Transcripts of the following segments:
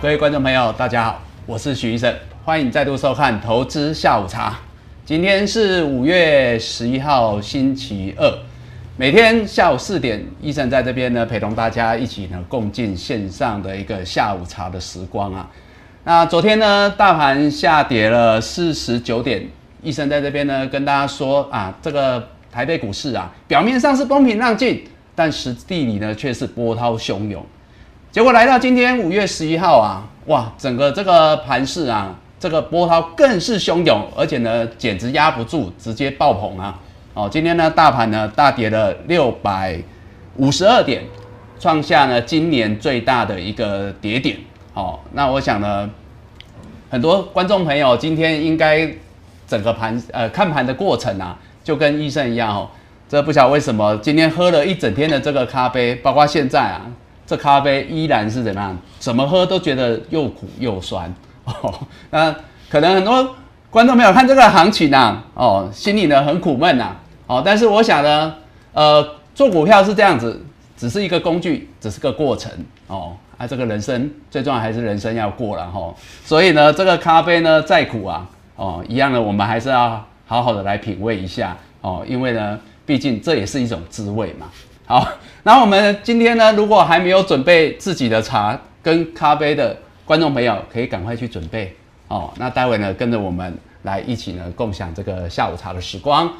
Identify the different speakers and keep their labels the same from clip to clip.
Speaker 1: 各位观众朋友，大家好，我是许医生，欢迎再度收看《投资下午茶》。今天是五月十一号，星期二。每天下午四点，医生在这边呢，陪同大家一起呢，共进线上的一个下午茶的时光啊。那昨天呢，大盘下跌了四十九点，医生在这边呢，跟大家说啊，这个台北股市啊，表面上是风平浪静，但实地里呢，却是波涛汹涌。结果来到今天五月十一号啊，哇，整个这个盘市啊，这个波涛更是汹涌，而且呢，简直压不住，直接爆棚啊！哦，今天呢，大盘呢大跌了六百五十二点，创下呢今年最大的一个跌点。哦，那我想呢，很多观众朋友今天应该整个盘呃看盘的过程啊，就跟医生一样哦，这不晓得为什么今天喝了一整天的这个咖啡，包括现在啊。这咖啡依然是怎么样？怎么喝都觉得又苦又酸 哦。那可能很多观众朋友看这个行情啊，哦，心里呢很苦闷呐。哦，但是我想呢，呃，做股票是这样子，只是一个工具，只是个过程哦。啊，这个人生最重要还是人生要过了哈。所以呢，这个咖啡呢再苦啊，哦，一样的，我们还是要好好的来品味一下哦，因为呢，毕竟这也是一种滋味嘛。好，那我们今天呢，如果还没有准备自己的茶跟咖啡的观众朋友，可以赶快去准备哦。那待会呢，跟着我们来一起呢，共享这个下午茶的时光。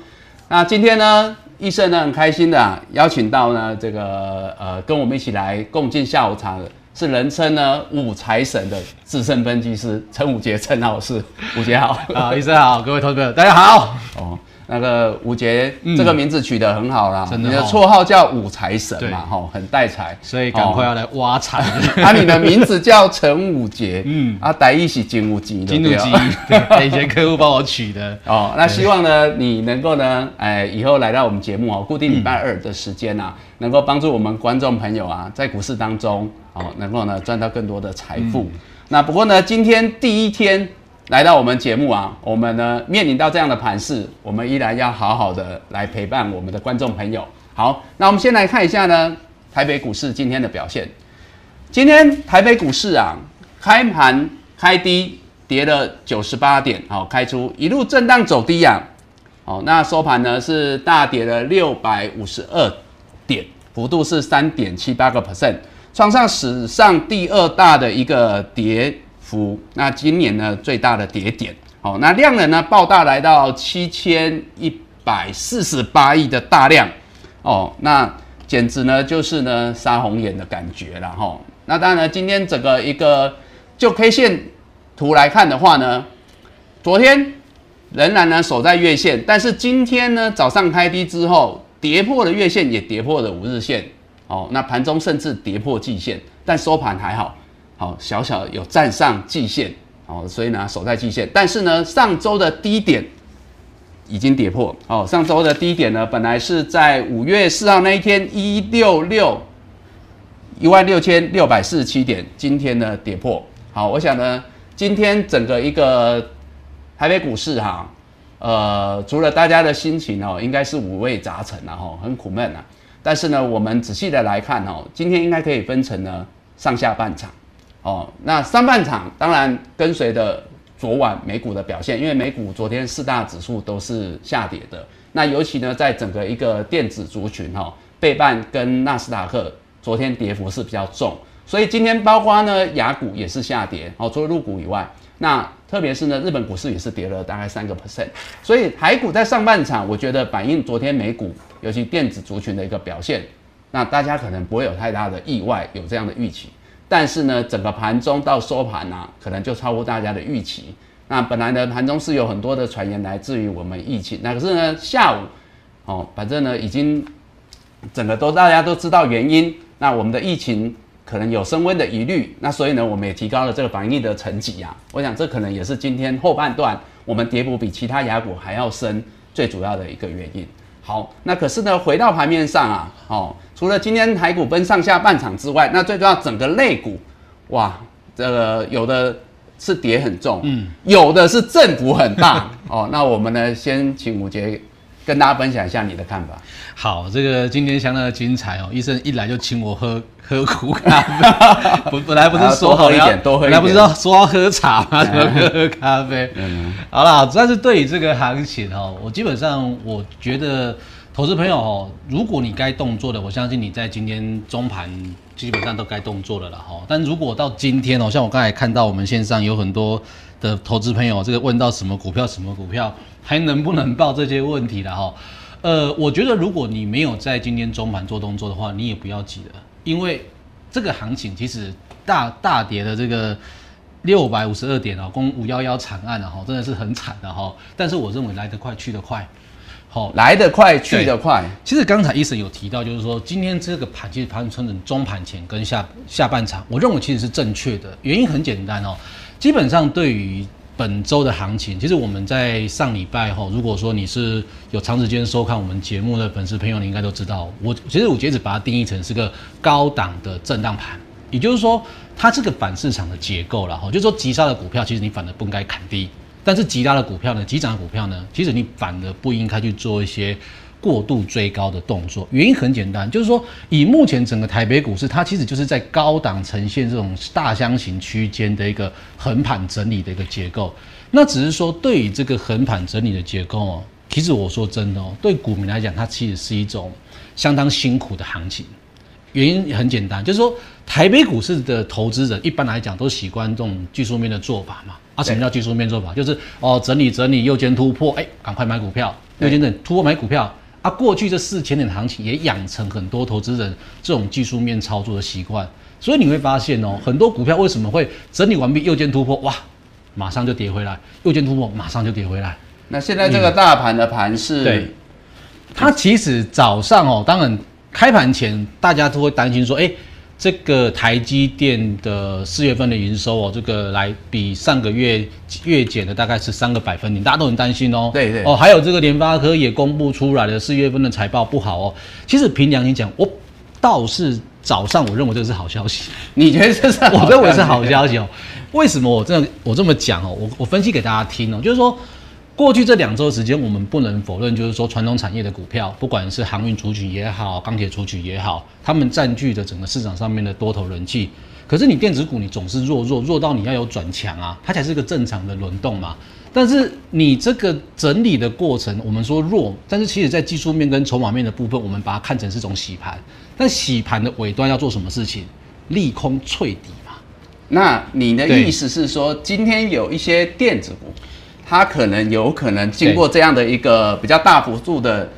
Speaker 1: 那今天呢，医生呢很开心的邀请到呢这个呃，跟我们一起来共进下午茶的，是人称呢五财神的资深分析师陈武杰陈老师。武杰好，
Speaker 2: 啊，医生好，各位投资者大家好。哦。
Speaker 1: 那个五杰这个名字取得很好啦，你的绰号叫五财神嘛，哈，很带财，
Speaker 2: 所以赶快要来挖财。
Speaker 1: 啊，你的名字叫陈五杰，嗯，啊，带一起金五吉，
Speaker 2: 金五吉，对，以前客户帮我取的。
Speaker 1: 哦，那希望呢，你能够呢，哎，以后来到我们节目哦，固定礼拜二的时间呐，能够帮助我们观众朋友啊，在股市当中哦，能够呢赚到更多的财富。那不过呢，今天第一天。来到我们节目啊，我们呢面临到这样的盘势，我们依然要好好的来陪伴我们的观众朋友。好，那我们先来看一下呢，台北股市今天的表现。今天台北股市啊，开盘开低，跌了九十八点，好，开出一路震荡走低啊，好，那收盘呢是大跌了六百五十二点，幅度是三点七八个 percent，创上史上第二大的一个跌。幅那今年呢最大的跌点，哦，那量能呢爆大来到七千一百四十八亿的大量，哦，那简直呢就是呢杀红眼的感觉了哈。那当然呢，今天整个一个就 K 线图来看的话呢，昨天仍然呢守在月线，但是今天呢早上开低之后跌破了月线，也跌破了五日线，哦，那盘中甚至跌破季线，但收盘还好。好，小小有站上季线，哦，所以呢守在季线，但是呢上周的低点已经跌破，哦，上周的低点呢本来是在五月四号那一天一六六一万六千六百四十七点，今天呢跌破，好，我想呢今天整个一个台北股市哈，呃，除了大家的心情哦，应该是五味杂陈啊，哈，很苦闷啊，但是呢我们仔细的来看哦，今天应该可以分成呢上下半场。哦，那上半场当然跟随着昨晚美股的表现，因为美股昨天四大指数都是下跌的。那尤其呢，在整个一个电子族群哈，贝半跟纳斯达克昨天跌幅是比较重，所以今天包括呢雅股也是下跌。哦，除了入股以外，那特别是呢日本股市也是跌了大概三个 percent。所以海股在上半场，我觉得反映昨天美股尤其电子族群的一个表现，那大家可能不会有太大的意外，有这样的预期。但是呢，整个盘中到收盘啊，可能就超乎大家的预期。那本来呢，盘中是有很多的传言来自于我们疫情，那可是呢，下午哦，反正呢，已经整个都大家都知道原因。那我们的疫情可能有升温的疑虑，那所以呢，我们也提高了这个防疫的层级啊。我想这可能也是今天后半段我们跌幅比其他雅股还要深最主要的一个原因。好，那可是呢，回到盘面上啊，哦，除了今天台股分上下半场之外，那最重要整个类股，哇，这个有的是跌很重，嗯，有的是振幅很大，哦，那我们呢，先请吴杰跟大家分享一下你的看法。
Speaker 2: 好，这个今天相当的精彩哦，医生一来就请我喝喝苦咖啡，本 本来不是说好
Speaker 1: 一点多喝
Speaker 2: 本来不是要说要喝茶吗？怎么喝喝咖啡？好啦，但是对于这个行情哦，我基本上我觉得投资朋友哦，如果你该动作的，我相信你在今天中盘基本上都该动作了了哈。但如果到今天哦，像我刚才看到我们线上有很多的投资朋友，这个问到什么股票什么股票还能不能报这些问题了哈。呃，我觉得如果你没有在今天中盘做动作的话，你也不要急了，因为这个行情其实大大跌的这个六百五十二点啊，攻五幺幺惨案啊，哈，真的是很惨的哈。但是我认为来得快去得快，好，
Speaker 1: 来得快去得快。
Speaker 2: 其实刚才医生有提到，就是说今天这个盘其实盘成中盘前跟下下半场，我认为其实是正确的，原因很简单哦，基本上对于本周的行情，其实我们在上礼拜哈，如果说你是有长时间收看我们节目的粉丝朋友，你应该都知道，我其实我截止把它定义成是个高档的震荡盘，也就是说它这个反市场的结构了哈，就是说急杀的股票，其实你反而不应该砍低，但是急拉的股票呢，急涨的股票呢，其实你反而不应该去做一些。过度追高的动作，原因很简单，就是说以目前整个台北股市，它其实就是在高档呈现这种大箱型区间的一个横盘整理的一个结构。那只是说对于这个横盘整理的结构哦，其实我说真的哦，对股民来讲，它其实是一种相当辛苦的行情。原因很简单，就是说台北股市的投资人一般来讲都习惯这种技术面的做法嘛。啊，什么叫技术面做法？就是哦，整理整理，右肩突破，哎，赶快买股票，右肩整突破买股票。啊，过去这四千点的行情也养成很多投资人这种技术面操作的习惯，所以你会发现哦，很多股票为什么会整理完毕右肩突破，哇，马上就跌回来，右肩突破马上就跌回来。
Speaker 1: 那现在这个大盘的盘是，
Speaker 2: 对，它其实早上哦，当然开盘前大家都会担心说，哎。这个台积电的四月份的营收哦，这个来比上个月月减的大概是三个百分点，大家都很担心哦。
Speaker 1: 对对
Speaker 2: 哦，还有这个联发科也公布出来了四月份的财报不好哦。其实凭良心讲，我倒是早上我认为这是好消息。
Speaker 1: 你觉得这是？
Speaker 2: 我认为是好消息哦。为什么我这样我这么讲哦？我我分析给大家听哦，就是说。过去这两周时间，我们不能否认，就是说传统产业的股票，不管是航运出取也好，钢铁出取也好，他们占据着整个市场上面的多头人气。可是你电子股，你总是弱弱弱到你要有转强啊，它才是个正常的轮动嘛。但是你这个整理的过程，我们说弱，但是其实在技术面跟筹码面的部分，我们把它看成是种洗盘。但洗盘的尾端要做什么事情？利空脆底嘛。
Speaker 1: 那你的意思是说，今天有一些电子股？它可能有可能经过这样的一个比较大幅度的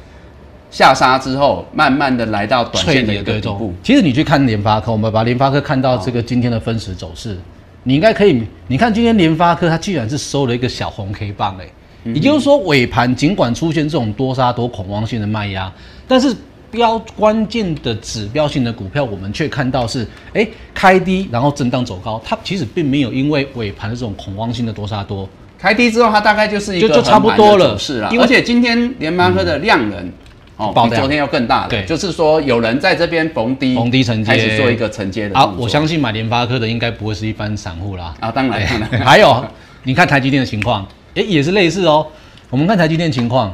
Speaker 1: 下杀之后，慢慢的来到短线的一个底部。
Speaker 2: 其实你去看联发科，我们把联发科看到这个今天的分时走势，你应该可以。你看今天联发科它居然是收了一个小红 K 棒，哎，也就是说尾盘尽管出现这种多杀多恐慌性的卖压，但是标关键的指标性的股票，我们却看到是哎开低然后震荡走高，它其实并没有因为尾盘的这种恐慌性的多杀多。
Speaker 1: 开低之后，它大概就是一个
Speaker 2: 就差不多了，
Speaker 1: 是啊。而且今天联发科的量能哦，比昨天要更大了。
Speaker 2: 对，
Speaker 1: 就是说有人在这边逢低
Speaker 2: 逢低承接，
Speaker 1: 开始做一个承接的。
Speaker 2: 好，我相信买联发科的应该不会是一般散户啦。
Speaker 1: 啊，当然，当然。
Speaker 2: 还有，你看台积电的情况，哎，也是类似哦。我们看台积电情况，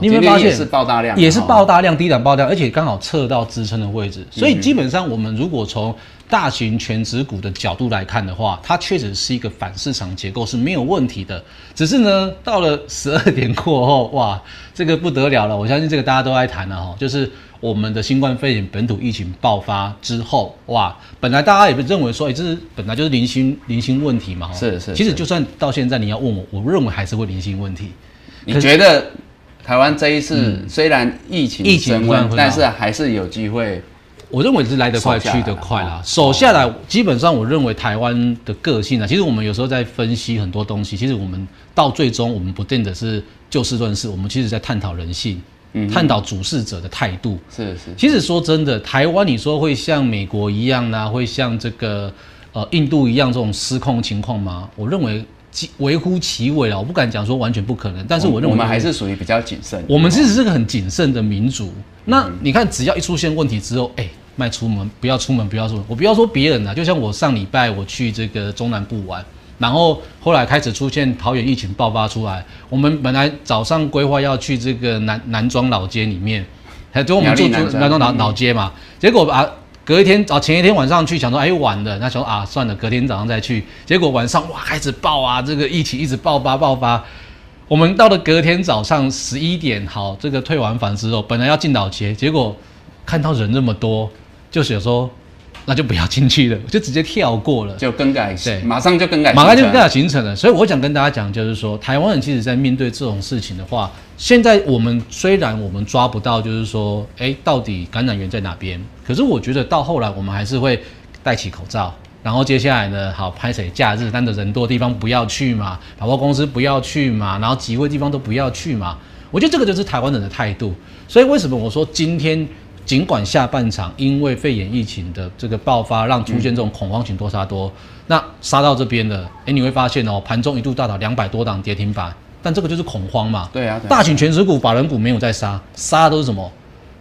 Speaker 1: 你有没有发现也是爆大量，
Speaker 2: 也是爆大量，低档爆量，而且刚好测到支撑的位置。所以基本上，我们如果从大型全指股的角度来看的话，它确实是一个反市场结构是没有问题的。只是呢，到了十二点过后，哇，这个不得了了！我相信这个大家都爱谈了哈，就是我们的新冠肺炎本土疫情爆发之后，哇，本来大家也不认为说，哎，这是本来就是零星零星问题嘛。
Speaker 1: 是是。
Speaker 2: 其实就算到现在你要问我，我认为还是会零星问题。
Speaker 1: 你觉得台湾这一次虽然疫情疫情升温，但是还是有机会？
Speaker 2: 我认为是来得快去得快啦，守下来基本上我认为台湾的个性啊，其实我们有时候在分析很多东西，其实我们到最终我们不见得是就事论事，我们其实在探讨人性，探讨主事者的态度。
Speaker 1: 是是。
Speaker 2: 其实说真的，台湾你说会像美国一样呢，会像这个呃印度一样这种失控情况吗？我认为微乎其微了，我不敢讲说完全不可能，但是我认为
Speaker 1: 我们还是属于比较谨慎。
Speaker 2: 我们其实是个很谨慎的民族。那你看，只要一出现问题之后，哎。卖出门不要出门，不要出门。我不要说别人了，就像我上礼拜我去这个中南部玩，然后后来开始出现桃园疫情爆发出来，我们本来早上规划要去这个南南庄老街里面，还就我们住住南庄老老街嘛，结果啊隔一天早前一天晚上去想说哎晚了，那想说啊算了，隔天早上再去，结果晚上哇开始爆啊，这个疫情一直爆发爆发。我们到了隔天早上十一点，好，这个退完房之后，本来要进岛街，结果看到人那么多，就想说那就不要进去了，就直接跳过了，
Speaker 1: 就更改，对，马上就更改，
Speaker 2: 马上就更改行程了。所以我想跟大家讲，就是说，台湾人其实在面对这种事情的话，现在我们虽然我们抓不到，就是说，哎，到底感染源在哪边？可是我觉得到后来，我们还是会戴起口罩。然后接下来呢？好，拍谁假日，但的人多的地方不要去嘛，百货公司不要去嘛，然后集会地方都不要去嘛。我觉得这个就是台湾人的态度。所以为什么我说今天尽管下半场因为肺炎疫情的这个爆发，让出现这种恐慌型多杀多，那杀到这边了，哎，你会发现哦，盘中一度大涨两百多档跌停板，但这个就是恐慌嘛。
Speaker 1: 对啊，
Speaker 2: 大型全指股、法人股没有在杀，杀的都是什么？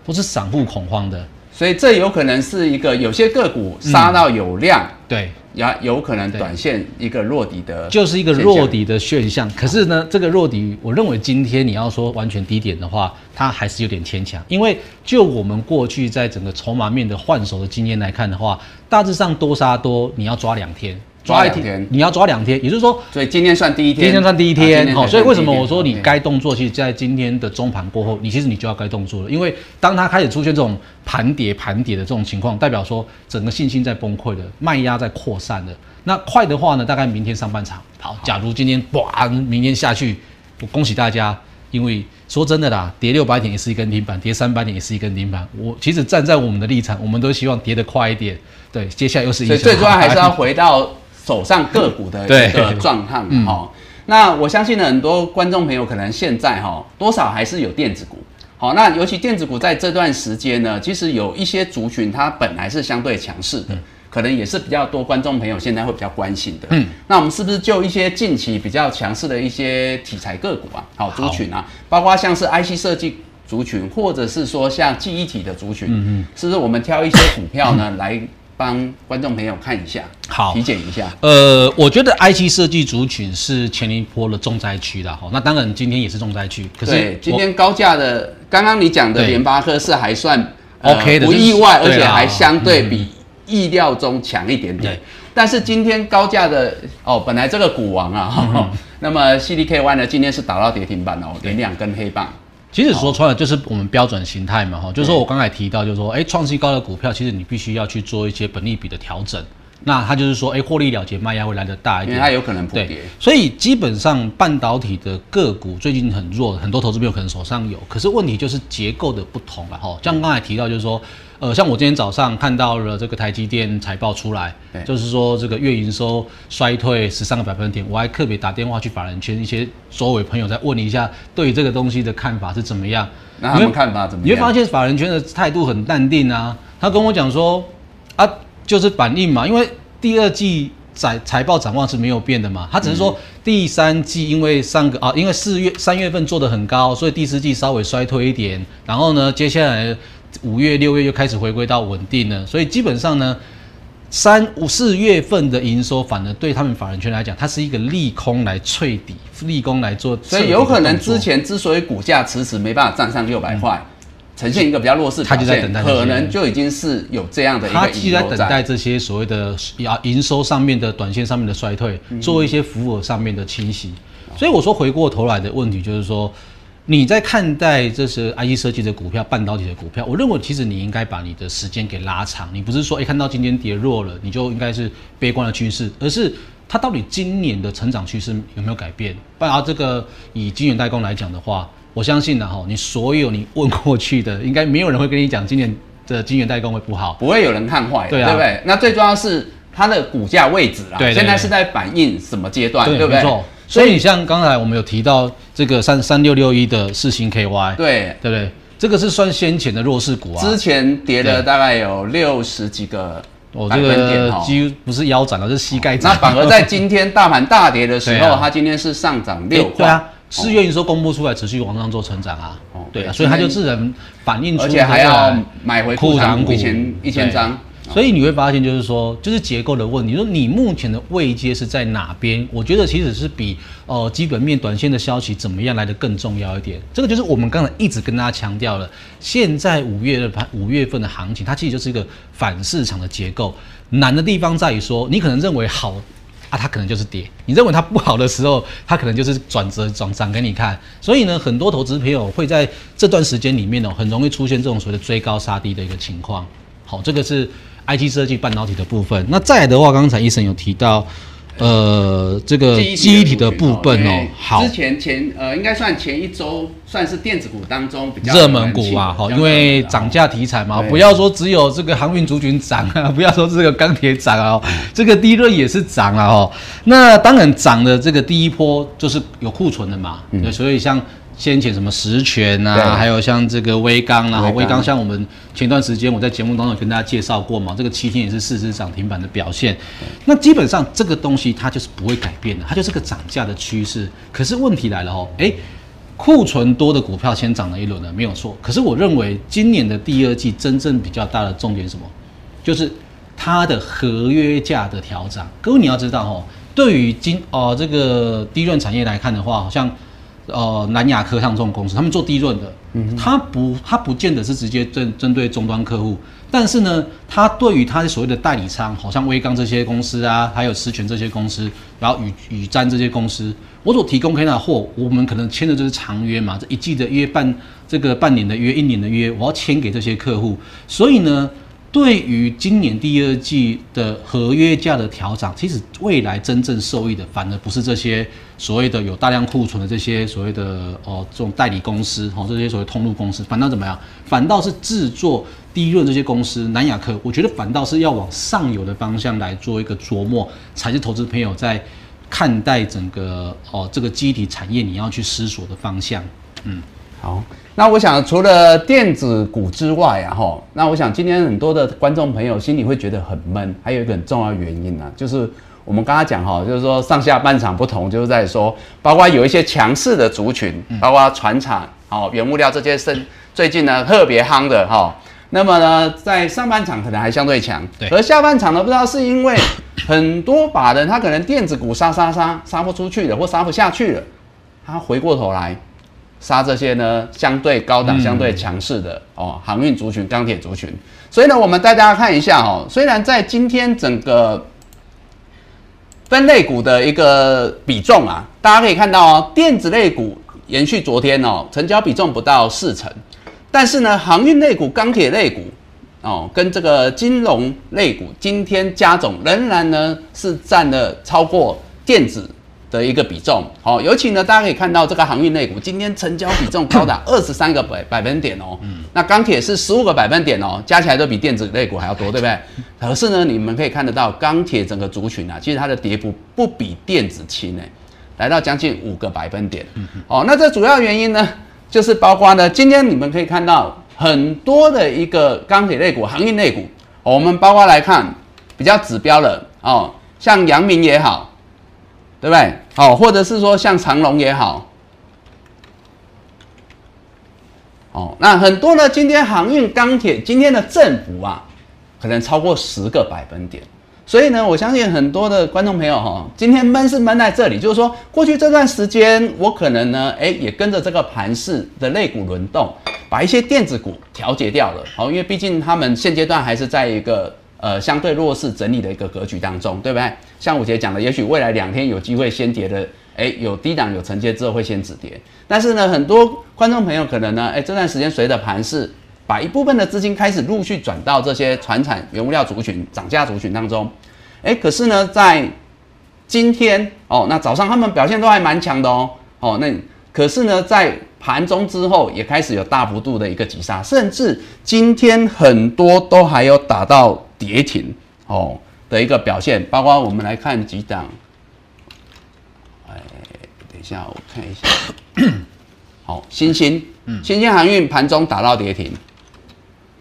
Speaker 2: 都是散户恐慌的。
Speaker 1: 所以这有可能是一个有些个股杀到有量，
Speaker 2: 对，
Speaker 1: 也有可能短线一个弱底的，
Speaker 2: 就是一个弱底的现象。可是呢，这个弱底，我认为今天你要说完全低点的话，它还是有点牵强。因为就我们过去在整个筹码面的换手的经验来看的话，大致上多杀多，你要抓两天。
Speaker 1: 抓一天，
Speaker 2: 你要抓两天，也就是说，
Speaker 1: 所以今天算第一天，
Speaker 2: 今天算第一天，好，所以为什么我说你该动作，其实在今天的中盘过后，你其实你就要该动作了，因为当它开始出现这种盘跌盘跌的这种情况，代表说整个信心在崩溃的，卖压在扩散的。那快的话呢，大概明天上半场，好，假如今天哇，明天下去，我恭喜大家，因为说真的啦，跌六百点也是一根停板，跌三百点也是一根停板。我其实站在我们的立场，我们都希望跌得快一点，对，接下来又是一，
Speaker 1: 所以最重要还是要回到。手上个股的一个状况哈，那我相信呢很多观众朋友可能现在哈多少还是有电子股，好，那尤其电子股在这段时间呢，其实有一些族群它本来是相对强势的，可能也是比较多观众朋友现在会比较关心的。嗯，那我们是不是就一些近期比较强势的一些题材个股啊，好族群啊，包括像是 IC 设计族群，或者是说像记忆体的族群，嗯嗯，是不是我们挑一些股票呢 来？帮观众朋友看一下，
Speaker 2: 好，
Speaker 1: 体检一下。
Speaker 2: 呃，我觉得 IC 设计族群是前一波的重灾区的哈。那当然今天也是重灾区，可是
Speaker 1: 今天高价的，刚刚你讲的联发科是还算 OK 的，不意外，而且还相对比意料中强一点点。但是今天高价的哦，本来这个股王啊，那么 CDKY 呢，今天是打到跌停板哦，连两根黑棒。
Speaker 2: 其实说穿了就是我们标准形态嘛，哈，就是说我刚才提到，就是说，哎，创新高的股票，其实你必须要去做一些本利比的调整。那它就是说，哎，获利了结，卖压会来得大一点，
Speaker 1: 因为它有可能不跌。
Speaker 2: 所以基本上半导体的个股最近很弱，很多投资朋友可能手上有，可是问题就是结构的不同了，哈。像刚才提到，就是说。呃，像我今天早上看到了这个台积电财报出来，就是说这个月营收衰退十三个百分点，我还特别打电话去法人圈一些周围朋友在问一下，对于这个东西的看法是怎么样？
Speaker 1: 那他们看法怎么样？
Speaker 2: 你会发现法人圈的态度很淡定啊，他跟我讲说啊，就是反应嘛，因为第二季财财报展望是没有变的嘛，他只是说第三季因为上个啊，因为四月三月份做的很高，所以第四季稍微衰退一点，然后呢，接下来。五月、六月又开始回归到稳定了，所以基本上呢，三五四月份的营收反而对他们法人圈来讲，它是一个利空来淬底，利空来做。
Speaker 1: 所以有可能之前之所以股价迟迟没办法站上六百块，呈现一个比较弱势表现，可能就已经是有这样的一个。他
Speaker 2: 就在等待这些所谓的啊营收上面的短线上面的衰退，做一些服务上面的清洗。所以我说回过头来的问题就是说。你在看待这是 IC 设计的股票、半导体的股票，我认为其实你应该把你的时间给拉长。你不是说，哎，看到今天跌弱了，你就应该是悲观的趋势，而是它到底今年的成长趋势有没有改变？不然这个以晶圆代工来讲的话，我相信呢，哈，你所有你问过去的，应该没有人会跟你讲今年的晶圆代工会不好，
Speaker 1: 不会有人看坏，对不对？那最重要是它的股价位置啦，现在是在反映什么阶段，对不对？
Speaker 2: 所以你像刚才我们有提到这个三三六六一的四星 KY，
Speaker 1: 对
Speaker 2: 对不对？这个是算先前的弱势股啊，
Speaker 1: 之前跌了大概有六十几个百分点
Speaker 2: 哈，几乎不是腰斩了，是膝盖斩。
Speaker 1: 那反而在今天大盘大跌的时候，它今天是上涨六块。
Speaker 2: 对啊，四月营收公布出来，持续往上做成长啊。哦，对啊，所以它就自然反映出，
Speaker 1: 而且还要买回库藏股一千一千张。
Speaker 2: 所以你会发现，就是说，就是结构的问题。说你目前的位阶是在哪边？我觉得其实是比呃基本面、短线的消息怎么样来的更重要一点。这个就是我们刚才一直跟大家强调了。现在五月的盘，五月份的行情，它其实就是一个反市场的结构。难的地方在于说，你可能认为好啊，它可能就是跌；你认为它不好的时候，它可能就是转折转涨给你看。所以呢，很多投资朋友会在这段时间里面呢，很容易出现这种所谓的追高杀低的一个情况。好，这个是。I T 设计半导体的部分，那再来的话，刚才医生有提到，呃，这个记忆体的部分哦，好，
Speaker 1: 之前前呃，应该算前一周算是电子股当中比较
Speaker 2: 热门股嘛，好，因为涨价题材嘛，不要说只有这个航运族群涨啊，不要说这个钢铁涨啊，这个第一轮也是涨了哦。那当然涨的这个第一波就是有库存的嘛，所以像。先前什么实权啊，还有像这个微钢啊，微钢像我们前段时间我在节目当中跟大家介绍过嘛，这个七天也是四只涨停板的表现。那基本上这个东西它就是不会改变的，它就是个涨价的趋势。可是问题来了哦，诶，库存多的股票先涨了一轮了，没有错。可是我认为今年的第二季真正比较大的重点什么，就是它的合约价的调整。各位你要知道哦，对于今哦这个低润产业来看的话，好像。呃，南亚科像这种公司，他们做低润的，嗯，他不，他不见得是直接针针对终端客户，但是呢，他对于他所谓的代理商，好像威刚这些公司啊，还有实权这些公司，然后宇宇瞻这些公司，我所提供给他的货，我们可能签的就是长约嘛，这一季的约半，这个半年的约，一年的约，我要签给这些客户，所以呢。对于今年第二季的合约价的调整，其实未来真正受益的，反而不是这些所谓的有大量库存的这些所谓的哦这种代理公司哦这些所谓通路公司，反倒怎么样？反倒是制作低润这些公司，南亚科，我觉得反倒是要往上游的方向来做一个琢磨，才是投资朋友在看待整个哦这个基体产业你要去思索的方向。嗯，
Speaker 1: 好。那我想，除了电子股之外啊，哈，那我想今天很多的观众朋友心里会觉得很闷，还有一个很重要原因呢，就是我们刚刚讲哈，就是说上下半场不同，就是在说，包括有一些强势的族群，包括船厂、哦原物料这些生最近呢特别夯的哈，那么呢在上半场可能还相对强，
Speaker 2: 对，
Speaker 1: 而下半场呢不知道是因为 很多把人他可能电子股杀杀杀杀不出去了，或杀不下去了，他回过头来。杀这些呢，相对高档、相对强势的哦，航运族群、钢铁族群。所以呢，我们带大家看一下哦，虽然在今天整个分类股的一个比重啊，大家可以看到哦，电子类股延续昨天哦，成交比重不到四成，但是呢，航运类股、钢铁类股哦，跟这个金融类股今天加总仍然呢是占了超过电子。的一个比重，好，尤其呢，大家可以看到这个航运类股今天成交比重高达 二十三个百百分点哦，嗯，那钢铁是十五个百分点哦，加起来都比电子类股还要多，对不对？可是呢，你们可以看得到钢铁整个族群啊，其实它的跌幅不比电子轻诶，来到将近五个百分点，哦，那这主要原因呢，就是包括呢，今天你们可以看到很多的一个钢铁类股、航运类股，我们包括来看比较指标的哦，像阳明也好。对不对？好，或者是说像长隆也好，哦，那很多呢。今天航运、钢铁今天的振幅啊，可能超过十个百分点。所以呢，我相信很多的观众朋友哈，今天闷是闷在这里，就是说过去这段时间，我可能呢，哎，也跟着这个盘势的类股轮动，把一些电子股调节掉了。好，因为毕竟他们现阶段还是在一个。呃，相对弱势整理的一个格局当中，对不对？像五杰讲的，也许未来两天有机会先跌的，哎，有低档有承接之后会先止跌。但是呢，很多观众朋友可能呢，哎，这段时间随着盘势，把一部分的资金开始陆续转到这些船产原物料族群、涨价族群当中，哎，可是呢，在今天哦，那早上他们表现都还蛮强的哦，哦，那可是呢，在盘中之后也开始有大幅度的一个急杀，甚至今天很多都还有打到。跌停哦的一个表现，包括我们来看几档，哎，等一下我看一下，好，新兴，嗯，新兴航运盘中打到跌停，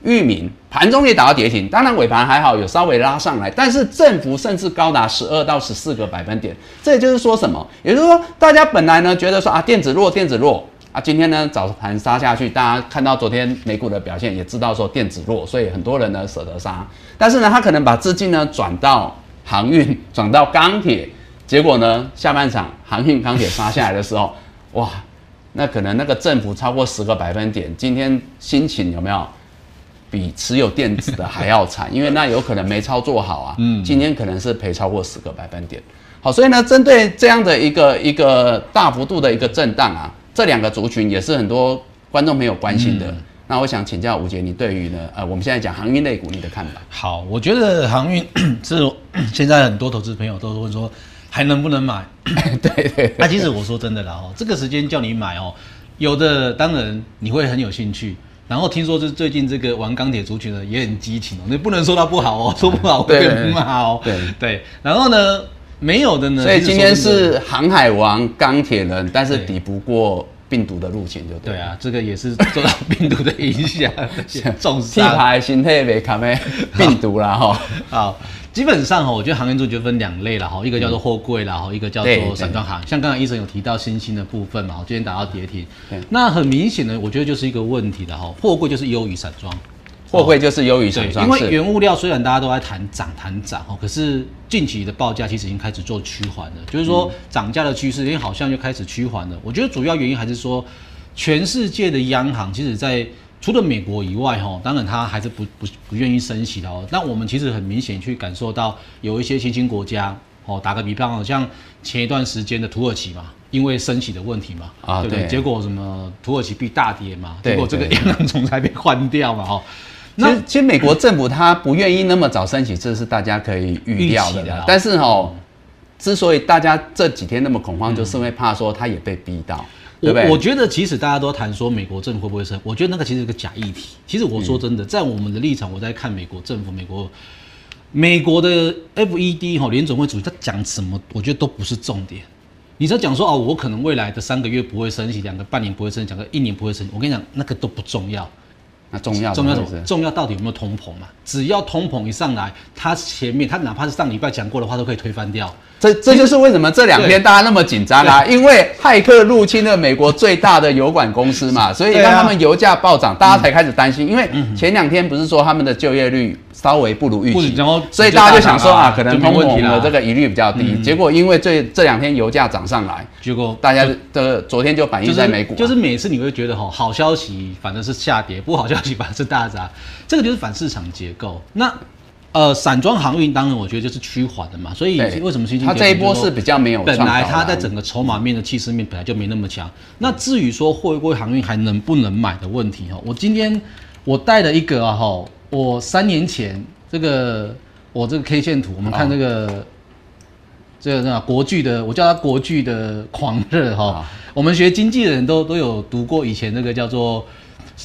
Speaker 1: 域名盘中也打到跌停，当然尾盘还好有稍微拉上来，但是振幅甚至高达十二到十四个百分点，这也就是说什么？也就是说大家本来呢觉得说啊电子弱电子弱，啊，今天呢早盘杀下去，大家看到昨天美股的表现，也知道说电子弱，所以很多人呢舍得杀。但是呢，他可能把资金呢转到航运，转到钢铁，结果呢下半场航运、钢铁杀下来的时候，哇，那可能那个振幅超过十个百分点，今天心情有没有比持有电子的还要惨？因为那有可能没操作好啊，嗯，今天可能是赔超过十个百分点。好，所以呢，针对这样的一个一个大幅度的一个震荡啊，这两个族群也是很多观众朋友关心的。那我想请教吴杰，你对于呢，呃，我们现在讲航运类股，你的看法？
Speaker 2: 好，我觉得航运 是 现在很多投资朋友都问说还能不能买？
Speaker 1: 对 对。
Speaker 2: 那其实我说真的啦，哦，这个时间叫你买哦，有的当然你会很有兴趣，然后听说是最近这个玩钢铁族群的也很激情哦，你不能说它不好哦，说不好会被骂哦。
Speaker 1: 对
Speaker 2: 对。然后呢？没有的呢，
Speaker 1: 所以今天是航海王钢铁人，但是抵不过病毒的入侵，就对。
Speaker 2: 对啊，这个也是受到病毒的影响，重
Speaker 1: 伤。T 牌形态没卡没病毒啦哈。
Speaker 2: 好，基本上哈，我觉得航运股就分两类了哈，一个叫做货柜啦，哈，一个叫做散装航。像刚才医生有提到新兴的部分嘛，今天打到跌停。那很明显的，我觉得就是一个问题的哈，货柜就是优于散装。
Speaker 1: 货柜就是优于散装，
Speaker 2: 因为原物料虽然大家都在谈涨谈涨哦，可是近期的报价其实已经开始做趋缓了，就是说涨价的趋势，因为好像就开始趋缓了。我觉得主要原因还是说，全世界的央行其实，在除了美国以外哈，当然它还是不不不愿意升息的哦。那我们其实很明显去感受到，有一些新兴国家哦，打个比方，好像前一段时间的土耳其嘛，因为升息的问题嘛，啊对不对？结果什么土耳其币大跌嘛，结果这个央行总裁被换掉嘛，哈。
Speaker 1: 那其实美国政府他不愿意那么早升息，这是大家可以预料的。但是哦，之所以大家这几天那么恐慌，就是因为怕说他也被逼到，对不对？
Speaker 2: 我觉得其实大家都谈说美国政府会不会升，我觉得那个其实是个假议题。其实我说真的，在我们的立场，我在看美国政府，美国美国的 FED 哈联总会主席他讲什么，我觉得都不是重点。你在讲说哦，我可能未来的三个月不会升息，两个半年不会升，讲个一年不会升，我跟你讲，那个都不重要。
Speaker 1: 那重要
Speaker 2: 重要什么？重要到底有没有通膨嘛？只要通膨一上来，它前面它哪怕是上礼拜讲过的话，都可以推翻掉。
Speaker 1: 这这就是为什么这两天大家那么紧张啊！因为骇客入侵了美国最大的油管公司嘛，所以让他们油价暴涨，大家才开始担心。因为前两天不是说他们的就业率稍微不如预期，所以大家就想说啊，可能通膨的这个疑虑比较低。结果因为这这两天油价涨上来，
Speaker 2: 结果
Speaker 1: 大家的昨天就反映在美股，
Speaker 2: 就是每次你会觉得哈，好消息反正是下跌，不好消息反正是大涨，这个就是反市场结构。那。呃，散装航运当然我觉得就是趋缓的嘛，所以为什么新兴？
Speaker 1: 它这一波是比较没有，
Speaker 2: 本来它在整个筹码面的气势面本来就没那么强。那至于说会不会航运还能不能买的问题哈，我今天我带了一个啊哈，我三年前这个我这个 K 线图，我们看这个这个那国剧的，我叫它国剧的狂热哈。我们学经济的人都都有读过以前那个叫做。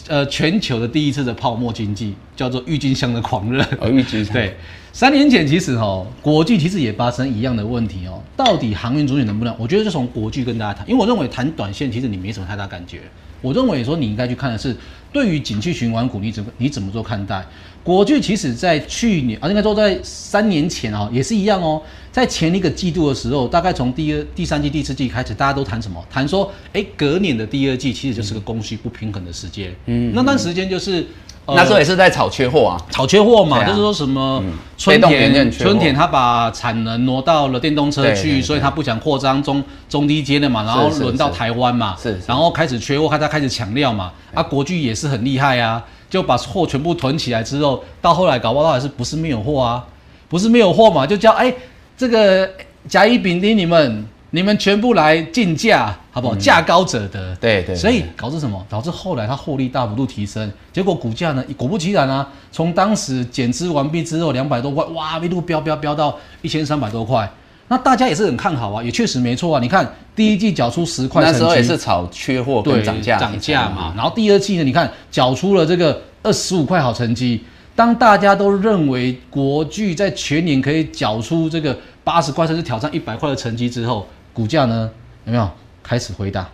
Speaker 2: 呃，全球的第一次的泡沫经济叫做郁金香的狂热。
Speaker 1: 哦，郁金香。
Speaker 2: 对，三年前其实哈，国际其实也发生一样的问题哦。到底航运主体能不能？我觉得就从国际跟大家谈，因为我认为谈短线其实你没什么太大感觉。我认为说你应该去看的是，对于景气循环股，你怎么你怎么做看待？国巨其实在去年啊，应该说在三年前啊，也是一样哦。在前一个季度的时候，大概从第二、第三季、第四季开始，大家都谈什么？谈说，哎，隔年的第二季其实就是个供需不平衡的时间。嗯，那段时间就是，
Speaker 1: 那时候也是在炒缺货啊，
Speaker 2: 炒缺货嘛，就是说什么春田春田他把产能挪到了电动车去，所以他不想扩张中中低阶的嘛，然后轮到台湾嘛，
Speaker 1: 是，
Speaker 2: 然后开始缺货，他开始抢料嘛，啊，国巨也是很厉害啊。就把货全部囤起来之后，到后来搞不好还是不是没有货啊？不是没有货嘛？就叫哎，这个甲乙丙丁你们，你们全部来竞价，好不好？价高者得。
Speaker 1: 对对。
Speaker 2: 所以导致什么？导致后来它获利大幅度提升，结果股价呢，果不其然啊，从当时减资完毕之后两百多块，哇，一路飙飙飙到一千三百多块。那大家也是很看好啊，也确实没错啊。你看第一季缴出十块，
Speaker 1: 那时候也是炒缺货跟涨价
Speaker 2: 涨价嘛。然后第二季呢，你看缴出了这个二十五块好成绩。当大家都认为国巨在全年可以缴出这个八十块甚至挑战一百块的成绩之后，股价呢有没有开始回档？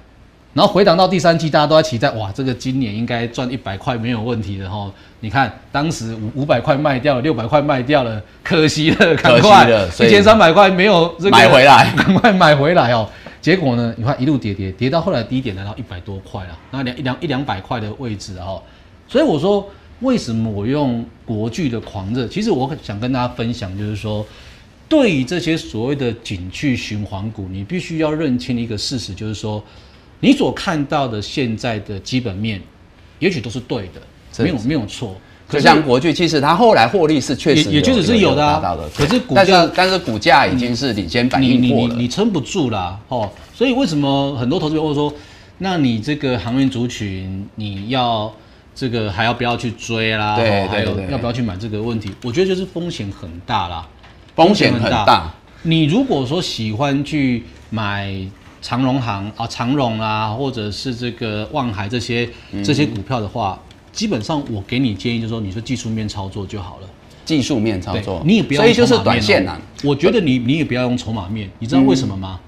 Speaker 2: 然后回档到第三季，大家都在期待，哇，这个今年应该赚一百块没有问题的哈。你看当时五五百块卖掉了，六百块卖掉了，可惜了，赶快 一千三百块没有
Speaker 1: 买回来，
Speaker 2: 赶快买回来哦。结果呢，你看一路跌跌跌到后来低点来到一百多块了，那两一两一两百块的位置哈，所以我说为什么我用国剧的狂热？其实我想跟大家分享，就是说，对于这些所谓的景区循环股，你必须要认清一个事实，就是说，你所看到的现在的基本面，也许都是对的，没有没有错。
Speaker 1: 就像国巨，其实它后来获利是确实
Speaker 2: 也确实是有的啊，可是股价
Speaker 1: 但是股价已经是领先反应过
Speaker 2: 了，你撑不住啦，哦，所以为什么很多投资者会说，那你这个航运族群你要这个还要不要去追啦？
Speaker 1: 对，
Speaker 2: 还有要不要去买这个问题？我觉得就是风险很大啦，
Speaker 1: 风险很大。
Speaker 2: 你如果说喜欢去买长荣行啊、长荣啊，或者是这个望海这些这些股票的话。基本上，我给你建议就是说，你说技术面操作就好了。
Speaker 1: 技术面操作，
Speaker 2: 你也不要。
Speaker 1: 所以就是短线
Speaker 2: 啊。我觉得你你也不要用筹码面，你知道为什么吗？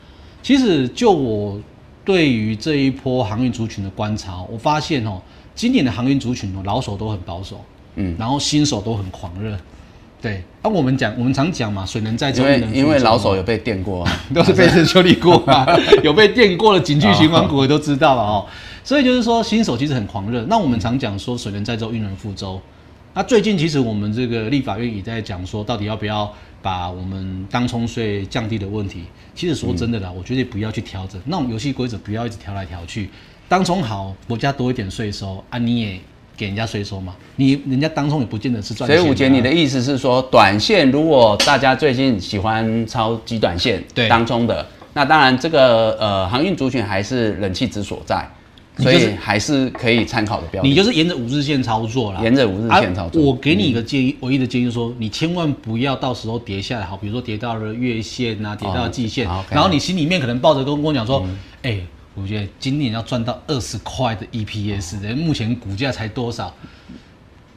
Speaker 2: 其实就我对于这一波航运族群的观察，我发现哦，今年的航运族群哦，老手都很保守，嗯，然后新手都很狂热。对，那我们讲，我们常讲嘛，水能载舟，
Speaker 1: 因为因为老手有被电过，
Speaker 2: 都是被人修理过啊，有被电过的景区循环股都知道了哦。所以就是说，新手其实很狂热。那我们常讲说，水能载舟，运能覆舟。那最近其实我们这个立法院也在讲说，到底要不要把我们当冲税降低的问题。其实说真的啦，我绝对不要去调整那种游戏规则，不要一直调来调去。当中好，国家多一点税收啊，你也给人家税收嘛。你人家当中也不见得是赚。
Speaker 1: 所以吴杰，你的意思是说，短线如果大家最近喜欢超极短线当中的，那当然这个呃航运族群还是冷气值所在。所以还是可以参考的标的。
Speaker 2: 你就是沿着五日线操作啦，
Speaker 1: 沿着五日线操作。
Speaker 2: 我给你一个建议，唯一的建议说，你千万不要到时候跌下来，好，比如说跌到了月线啊，跌到季线，然后你心里面可能抱着跟我讲说，哎，我觉得今年要赚到二十块的 EPS，人目前股价才多少？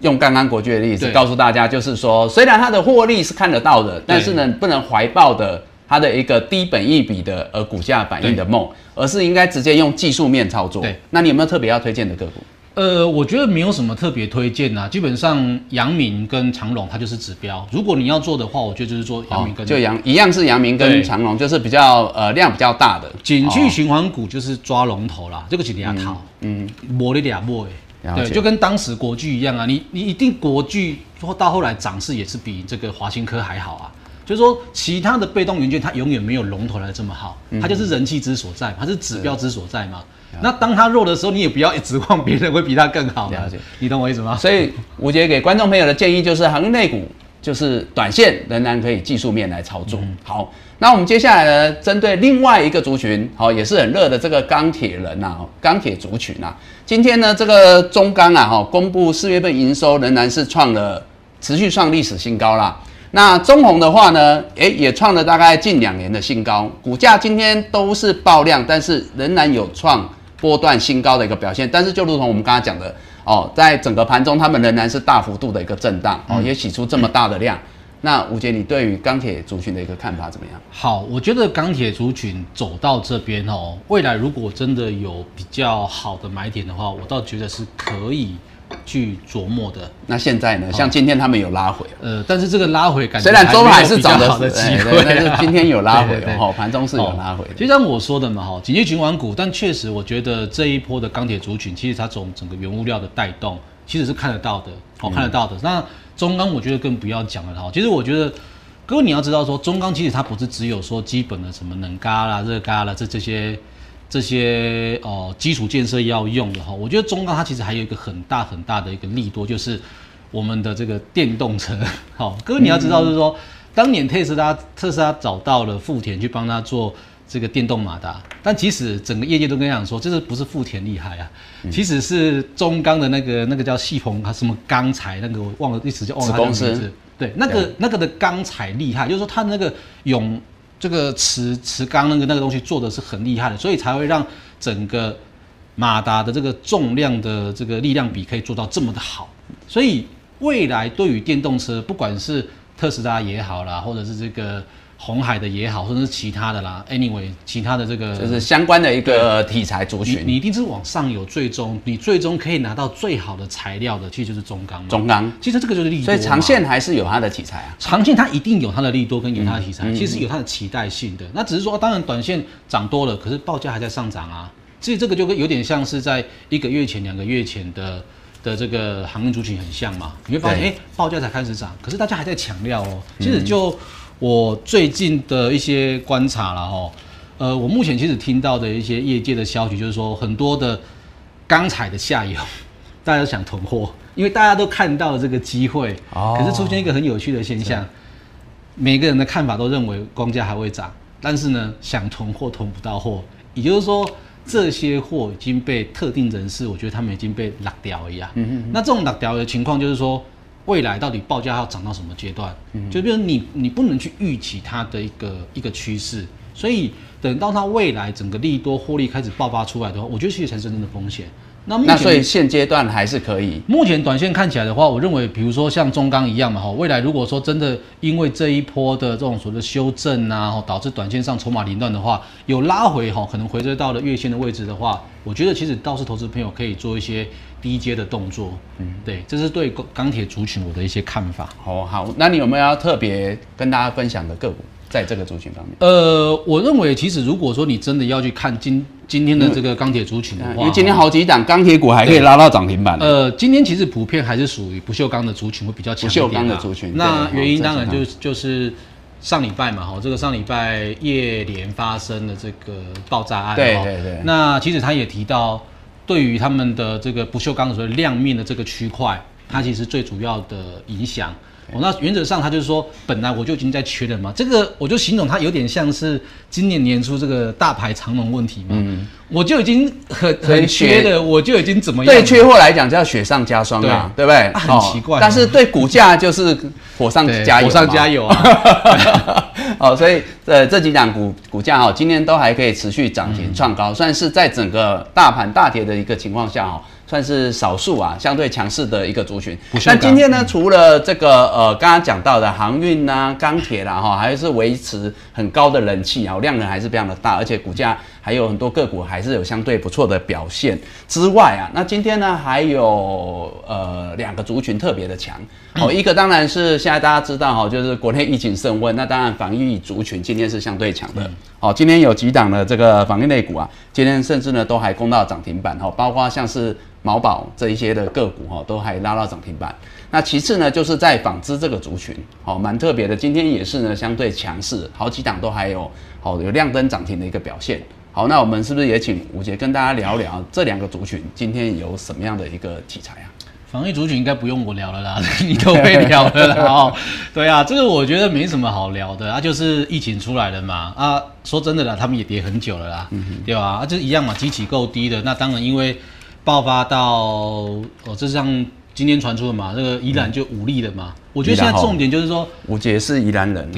Speaker 1: 用刚刚国巨的例子告诉大家，就是说，虽然它的获利是看得到的，但是呢，不能怀抱的。它的一个低本益比的呃股价反应的梦，而是应该直接用技术面操作。
Speaker 2: 对，
Speaker 1: 那你有没有特别要推荐的个股？
Speaker 2: 呃，我觉得没有什么特别推荐啊，基本上阳明跟长隆它就是指标。如果你要做的话，我觉得就是做阳明跟
Speaker 1: 就阳一样是阳明跟长隆，就是比较呃量比较大的。
Speaker 2: 景气循环股就是抓龙头啦，这个是你要套，嗯，摸了两摸哎，对，就跟当时国巨一样啊，你你一定国巨到后来涨势也是比这个华新科还好啊。就是说，其他的被动元件它永远没有龙头来的这么好，它就是人气之所在，它是指标之所在嘛。那当它弱的时候，你也不要指望别人会比它更好。了解，你懂我意思吗？
Speaker 1: 所以吴杰给观众朋友的建议就是，行业内股就是短线仍然可以技术面来操作。好，那我们接下来呢，针对另外一个族群，好也是很热的这个钢铁人呐，钢铁族群啊，今天呢这个中钢啊，哈公布四月份营收仍然是创了持续创历史新高啦。那中红的话呢，诶，也创了大概近两年的新高，股价今天都是爆量，但是仍然有创波段新高的一个表现。但是就如同我们刚刚讲的哦，在整个盘中，他们仍然是大幅度的一个震荡哦，也洗出这么大的量。那吴杰，你对于钢铁族群的一个看法怎么样？
Speaker 2: 好，我觉得钢铁族群走到这边哦，未来如果真的有比较好的买点的话，我倒觉得是可以。去琢磨的。
Speaker 1: 那现在呢？像今天他们有拉回，
Speaker 2: 呃，但是这个拉回感
Speaker 1: 觉虽然周
Speaker 2: 还
Speaker 1: 是找
Speaker 2: 的机会，
Speaker 1: 但是今天有拉回哦，盘中是有拉回。
Speaker 2: 就像我说的嘛，哈，紧急循环股，但确实我觉得这一波的钢铁族群，其实它从整个原物料的带动，其实是看得到的，哦，看得到的。那中钢我觉得更不要讲了哈。其实我觉得，各位你要知道说，中钢其实它不是只有说基本的什么冷轧啦、热轧啦这这些。这些哦基础建设要用的哈，我觉得中钢它其实还有一个很大很大的一个利多，就是我们的这个电动车。好，各位你要知道，就是说当年特斯拉特斯拉找到了富田去帮他做这个电动马达，但其实整个业界都跟他讲说，这是不是富田厉害啊？其实是中钢的那个那个叫细鹏，它什么钢材那个我忘了一时就忘了它的名字。对，那个那个的钢材厉害，就是说它那个永。这个磁磁钢那个那个东西做的是很厉害的，所以才会让整个马达的这个重量的这个力量比可以做到这么的好。所以未来对于电动车，不管是特斯拉也好啦，或者是这个红海的也好，甚至是其他的啦，anyway，其他的这个
Speaker 1: 就是相关的一个题材族群。
Speaker 2: 你你一定是往上有最终，你最终可以拿到最好的材料的，其实就是中钢嘛。
Speaker 1: 中钢，
Speaker 2: 其实这个就是利多。
Speaker 1: 所以长线还是有它的题材啊。
Speaker 2: 长线它一定有它的利多跟有它的题材，
Speaker 1: 嗯
Speaker 2: 其实有它的期待性的。那只是说，当然短线涨多了，可是报价还在上涨啊。所以这个就跟有点像是在一个月前、两个月前的的这个航运族群很像嘛。你会发现，
Speaker 1: 对
Speaker 2: 哎、报价才开始涨，可是大家还在抢料哦。其实就我最近的一些观察了哦，呃，我目前其实听到的一些业界的消息，就是说很多的钢材的下游，大家都想囤货，因为大家都看到了这个机会。
Speaker 1: 哦
Speaker 2: 可是出现一个很有趣的现象，每个人的看法都认为光价还会涨，但是呢，想囤货囤不到货，也就是说。这些货已经被特定人士，我觉得他们已经被拉掉一样。嗯嗯。那这种拉掉的情况，就是说，未来到底报价要涨到什么阶段？嗯，就比如你你不能去预期它的一个一个趋势，所以等到它未来整个利多获利开始爆发出来的话，我觉得其实才是真正的风险。那目
Speaker 1: 那所以
Speaker 2: 前
Speaker 1: 现阶段还是可以。
Speaker 2: 目前短线看起来的话，我认为，比如说像中钢一样嘛，哈，未来如果说真的因为这一波的这种所谓的修正啊，哈，导致短线上筹码凌乱的话，有拉回哈，可能回追到了月线的位置的话，我觉得其实倒是投资朋友可以做一些低阶的动作，嗯，对，这是对钢钢铁族群我的一些看法。
Speaker 1: 哦，好，那你有没有要特别跟大家分享的个股，在这个族群方面？
Speaker 2: 呃，我认为其实如果说你真的要去看今今天的这个钢铁族群的话，
Speaker 1: 因为今天好几档钢铁股还可以拉到涨停板。
Speaker 2: 呃，今天其实普遍还是属于不锈钢的族群会比较强啊。
Speaker 1: 不锈钢的族群
Speaker 2: 那原因当然就是就是上礼拜嘛，哈，这个上礼拜夜联发生的这个爆炸案，哦
Speaker 1: 对对对
Speaker 2: 那其实他也提到，对于他们的这个不锈钢的所谓亮面的这个区块，它其实最主要的影响。哦，那原则上他就是说，本来我就已经在缺了嘛，这个我就形容它有点像是今年年初这个大牌长龙问题嘛，我就已经很很缺
Speaker 1: 缺
Speaker 2: 了，我就已经怎么样了？
Speaker 1: 对缺货来讲叫雪上加霜啊，对不对？
Speaker 2: 啊很奇怪
Speaker 1: 但是对股价就是火上加油，
Speaker 2: 火上加。油啊！
Speaker 1: 哦，所以呃这几档股股价哈、哦，今天都还可以持续涨停创高，算是在整个大盘大跌的一个情况下哦，算是少数啊相对强势的一个族群。那今天呢，除了这个呃刚刚讲到的航运呐、钢铁啦哈，还是维持很高的人气啊，量能还是非常的大，而且股价还有很多个股还是有相对不错的表现之外啊，那今天呢还有呃两个族群特别的强哦，一个当然是现在大家知道哈，就是国内疫情升温，那当然防疫族群今天是相对强的。哦，今天有几档的这个防疫类股啊，今天甚至呢都还攻到涨停板哈，包括像是毛宝这一些的个股哈，都还拉到涨停板。那其次呢，就是在纺织这个族群，好、蛮特别的，今天也是呢相对强势，好几档都还有好、有亮灯涨停的一个表现。好，那我们是不是也请吴杰跟大家聊聊这两个族群今天有什么样的一个题材啊？
Speaker 2: 防疫族群应该不用我聊了啦，你都被聊了啦。哦，对啊，这个我觉得没什么好聊的啊，就是疫情出来了嘛啊，说真的啦，他们也跌很久了啦，对吧？啊，就一样嘛，基期够低的，那当然因为爆发到哦，这是像今天传出的嘛，那个宜兰就武力的嘛。我觉得现在重点就是说，
Speaker 1: 吴姐是宜兰人，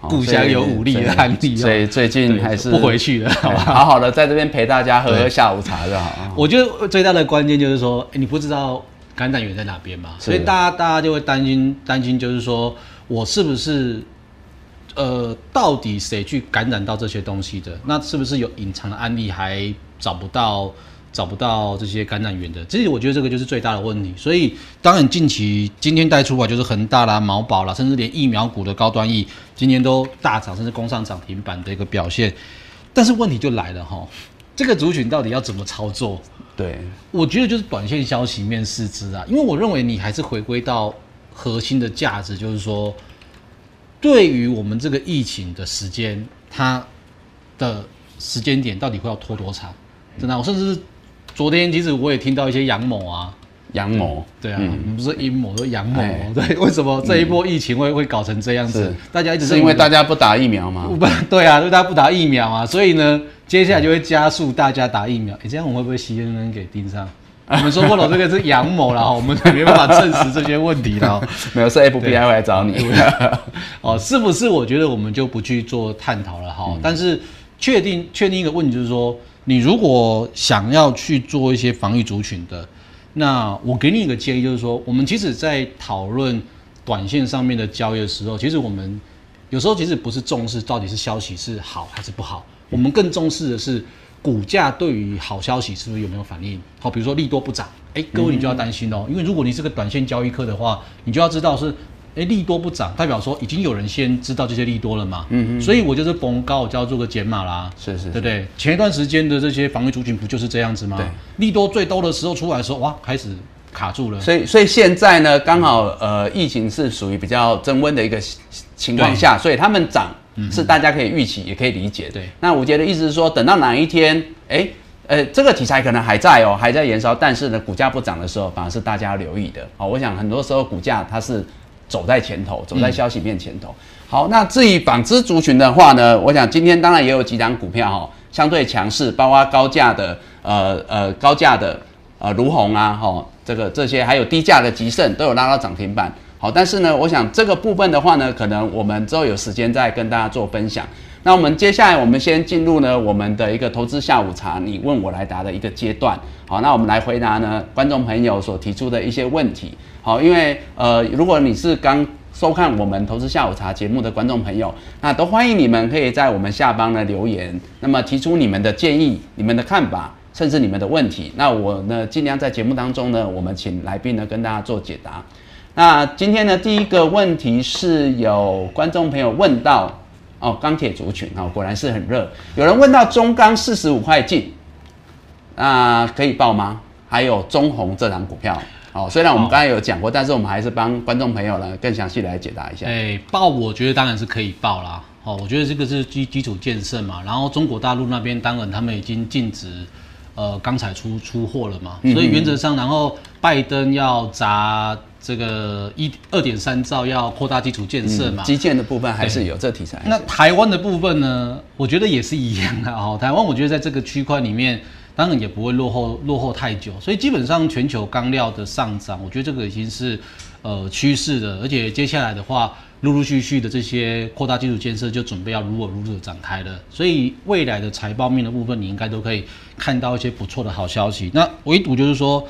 Speaker 1: 好
Speaker 2: 故乡有武力的案例哦
Speaker 1: 所以最近还是
Speaker 2: 不回去了，好
Speaker 1: 好
Speaker 2: 吧？
Speaker 1: 好好的在这边陪大家喝喝下午茶就好。
Speaker 2: 我觉得最大的关键就是说，诶你不知道感染源在哪边嘛，所以大家大家就会担心担心，就是说我是不是呃，到底谁去感染到这些东西的？那是不是有隐藏的案例还找不到找不到这些感染源的？其实我觉得这个就是最大的问题。所以当然近期今天带出来就是恒大啦、毛宝啦，甚至连疫苗股的高端疫今天都大涨，甚至攻上涨停板的一个表现。但是问题就来了哈，这个族群到底要怎么操作？
Speaker 1: 对，
Speaker 2: 我觉得就是短线消息面试之啊，因为我认为你还是回归到核心的价值，就是说，对于我们这个疫情的时间，它的时间点到底会要拖多长？真的，我甚至是昨天其实我也听到一些阳谋啊，
Speaker 1: 阳谋，
Speaker 2: 对啊，不是阴谋，是阳谋
Speaker 1: 哎。
Speaker 2: 对，为什么这一波疫情会会搞成这样子？大家一直
Speaker 1: 是因为大
Speaker 2: 家
Speaker 1: 家不打疫苗吗？
Speaker 2: 不对啊，因为大家不打疫苗啊，所以呢，接下来就会加速大家打疫苗。诶，这样我们会不会 CNN 给盯上？我们说过了，这个是阳谋了哈，我们没办法证实这些问题了。
Speaker 1: 没有，是 FBI 会来找你。
Speaker 2: 哦，是不是？我觉得我们就不去做探讨了哈。但是确定确定一个问题就是说，你如果想要去做一些防御族群的，那我给你一个建议，就是说，我们其实在讨论短线上面的交易的时候，其实我们有时候其实不是重视到底是消息是好还是不好，我们更重视的是股价对于好消息是不是有没有反应。好，比如说利多不涨，哎，各位你就要担心哦，因为如果你是个短线交易客的话，你就要知道是。哎，利多不涨，代表说已经有人先知道这些利多了嘛？嗯嗯。所以我就是逢高，我就要做个减码啦。
Speaker 1: 是是，
Speaker 2: 对不对？前一段时间的这些防御族群不就是这样子吗？
Speaker 1: 对。
Speaker 2: 利多最多的时候出来的时候，哇，开始卡住了。
Speaker 1: 所以所以现在呢，刚好呃，疫情是属于比较增温的一个情况下，所以他们涨是大家可以预期，也可以理解。
Speaker 2: 对。
Speaker 1: 那吴杰的意思是说，等到哪一天，哎，呃，这个题材可能还在哦，还在燃烧，但是呢，股价不涨的时候，反而是大家要留意的。好，我想很多时候股价它是。走在前头，走在消息面前头。好，那至于纺织族群的话呢，我想今天当然也有几档股票哈，相对强势，包括高价的呃呃高价的呃卢红啊哈，这个这些还有低价的吉盛都有拉到涨停板。好，但是呢，我想这个部分的话呢，可能我们之后有时间再跟大家做分享。那我们接下来我们先进入呢我们的一个投资下午茶，你问我来答的一个阶段。好，那我们来回答呢观众朋友所提出的一些问题。好，因为呃，如果你是刚收看我们投资下午茶节目的观众朋友，那都欢迎你们可以在我们下方呢留言，那么提出你们的建议、你们的看法，甚至你们的问题。那我呢尽量在节目当中呢，我们请来宾呢跟大家做解答。那今天呢第一个问题是有观众朋友问到哦，钢铁族群哦，果然是很热。有人问到中钢四十五块进，那可以报吗？还有中红这档股票。哦，虽然我们刚才有讲过，但是我们还是帮观众朋友呢更详细来解答一下。
Speaker 2: 哎，报我觉得当然是可以报啦。哦，我觉得这个是基基础建设嘛。然后中国大陆那边当然他们已经禁止呃钢材出出货了嘛，所以原则上，然后拜登要砸这个一二点三兆要扩大基础建设嘛，
Speaker 1: 基建的部分还是有这题材。
Speaker 2: 那台湾的部分呢，我觉得也是一样的哦。台湾我觉得在这个区块里面。当然也不会落后落后太久，所以基本上全球钢料的上涨，我觉得这个已经是呃趋势的，而且接下来的话，陆陆续续的这些扩大基础建设就准备要如火如荼的展开了，所以未来的财报面的部分，你应该都可以看到一些不错的好消息。那唯独就是说。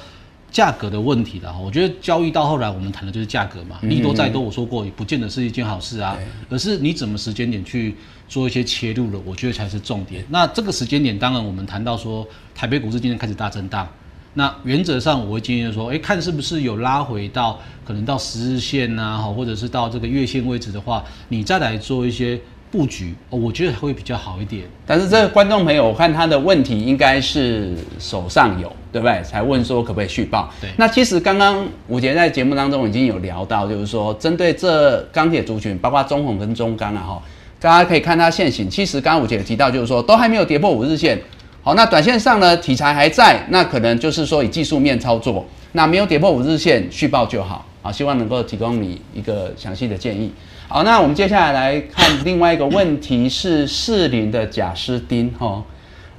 Speaker 2: 价格的问题了哈，我觉得交易到后来，我们谈的就是价格嘛。利多再多，我说过也不见得是一件好事啊。而是你怎么时间点去做一些切入了，我觉得才是重点。那这个时间点，当然我们谈到说台北股市今天开始大震荡，那原则上我会建议说，哎，看是不是有拉回到可能到十日线呐，哈，或者是到这个月线位置的话，你再来做一些。布局，我觉得会比较好一点。
Speaker 1: 但是这个观众朋友，我看他的问题应该是手上有，对不对？才问说可不可以续报。
Speaker 2: 对。
Speaker 1: 那其实刚刚吴杰在节目当中已经有聊到，就是说针对这钢铁族群，包括中红跟中钢啊，哈，大家可以看它现形。其实刚刚吴杰提到，就是说都还没有跌破五日线。好，那短线上呢，题材还在，那可能就是说以技术面操作，那没有跌破五日线续报就好。好，希望能够提供你一个详细的建议。好，那我们接下来来看另外一个问题，是士林的贾斯丁哈，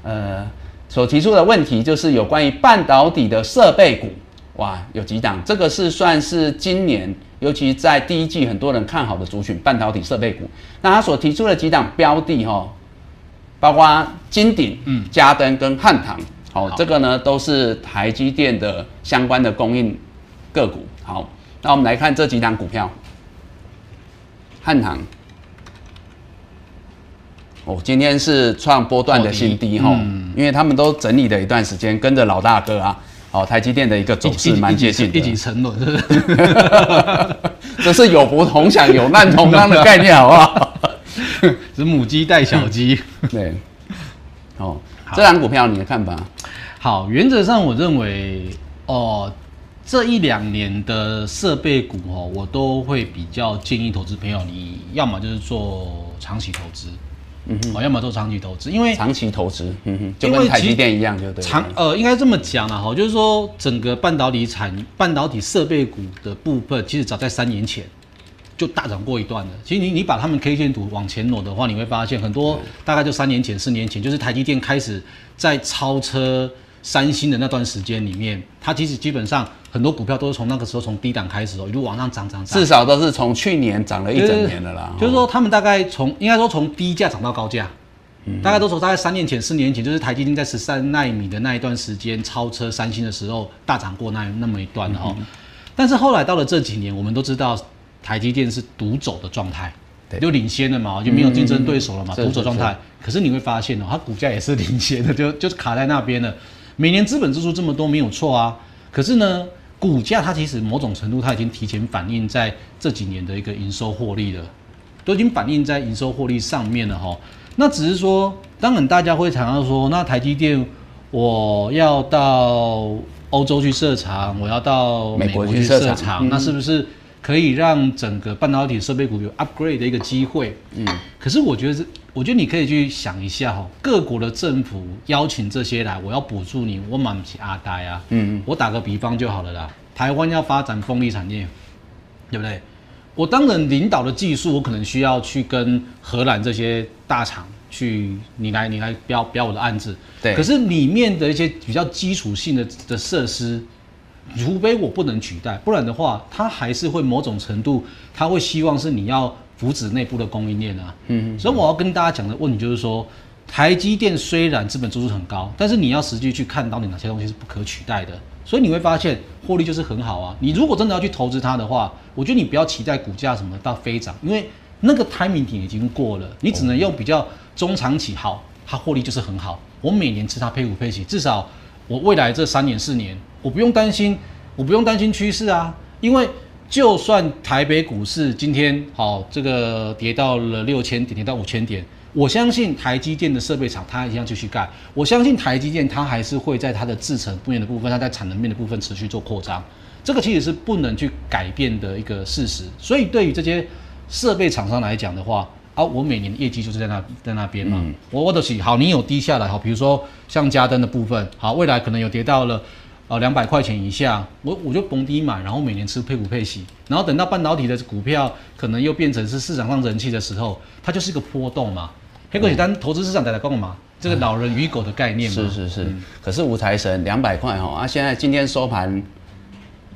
Speaker 1: 呃，所提出的问题就是有关于半导体的设备股，哇，有几档，这个是算是今年，尤其在第一季很多人看好的族群，半导体设备股。那他所提出的几档标的哈，包括金鼎、嗯、嘉登跟汉唐，好，这个呢都是台积电的相关的供应个股。好，那我们来看这几档股票。汉唐，哦，今天是创波段的新低哈，因为他们都整理了一段时间，跟着老大哥啊，哦，台积电的一个走势蛮接近，
Speaker 2: 一起沉沦，是不
Speaker 1: 是？这是有福同享、有难同当的概念，好不好？
Speaker 2: 是母鸡带小鸡，
Speaker 1: 对。哦，这档股票你的看法？
Speaker 2: 好，原则上我认为，哦。这一两年的设备股哦，我都会比较建议投资朋友，你要么就是做长期投资，嗯哼，要么做长期投资，因为
Speaker 1: 长期投资，嗯哼，就跟台积电一样，就对。
Speaker 2: 长呃，应该这么讲了哈，就是说整个半导体产半导体设备股的部分，其实早在三年前就大涨过一段了。其实你你把他们 K 线图往前挪的话，你会发现很多大概就三年前、四年前，就是台积电开始在超车。三星的那段时间里面，它其实基本上很多股票都是从那个时候从低档开始哦，一路往上涨涨涨，
Speaker 1: 至少都是从去年涨了一整年的啦。
Speaker 2: 就是说，他们大概从应该说从低价涨到高价，大概都从大概三年前、四年前，就是台积电在十三纳米的那一段时间超车三星的时候大涨过那那么一段的哦。但是后来到了这几年，我们都知道台积电是独走的状态，就领先了嘛，就没有竞争对手了嘛，独走状态。可是你会发现哦，它股价也是领先的，就就是卡在那边了。每年资本支出这么多没有错啊，可是呢，股价它其实某种程度它已经提前反映在这几年的一个营收获利了，都已经反映在营收获利上面了哈。那只是说，当然大家会谈到说，那台积电我要到欧洲去设厂，我要到美
Speaker 1: 美国
Speaker 2: 国去
Speaker 1: 去设厂，嗯
Speaker 2: 那是不是可以让整个半导体设备股有 upgrade 的一个机会？
Speaker 1: 嗯，
Speaker 2: 可是我觉得是，我觉得你可以去想一下哈，各国的政府邀请这些来，我要补助你，我满不起阿呆啊。
Speaker 1: 嗯嗯，
Speaker 2: 我打个比方就好了啦，台湾要发展风力产业，对不对？我当然领导的技术，我可能需要去跟荷兰这些大厂去，你来你来标标我的案子。
Speaker 1: 对
Speaker 2: 可是里面的一些比较基础性的的设施，除非我不能取代，不然的话，它还是会某种程度，它会希望是你要扶持内部的供应链啊。
Speaker 1: 嗯，
Speaker 2: 所以我要跟大家讲的问题就是说，台积电虽然资本支出很高，但是你要实际去看到底哪些东西是不可取代的。所以你会发现获利就是很好啊。你如果真的要去投资它的话，我觉得你不要期待股价什么到飞涨，因为那个 timing 点已经过了，你只能用比较中长期好，它获利就是很好。我每年吃它配股配息，至少我未来这三年四年，我不用担心，我不用担心趋势啊，因为就算台北股市今天好这个跌到了六千点，跌到五千点，我相信台积电的设备厂它一样继续盖，我相信台积电它还是会在它的制程面的部分，它在产能面的部分持续做扩张，这个其实是不能去改变的一个事实。所以对于这些设备厂商来讲的话，啊，我每年的业绩就是在那在那边嘛，我我的是好，你有低下来好，比如说像嘉登的部分，好，未来可能有跌到了。呃，两百块钱以下，我我就逢低买，然后每年吃配股配息，然后等到半导体的股票可能又变成是市场上人气的时候，它就是一个波动嘛。黑狗简单，投资市场在来讲嘛，这个老人与狗的概念嘛。
Speaker 1: 是是是，可是五财神两百块哈，啊，现在今天收盘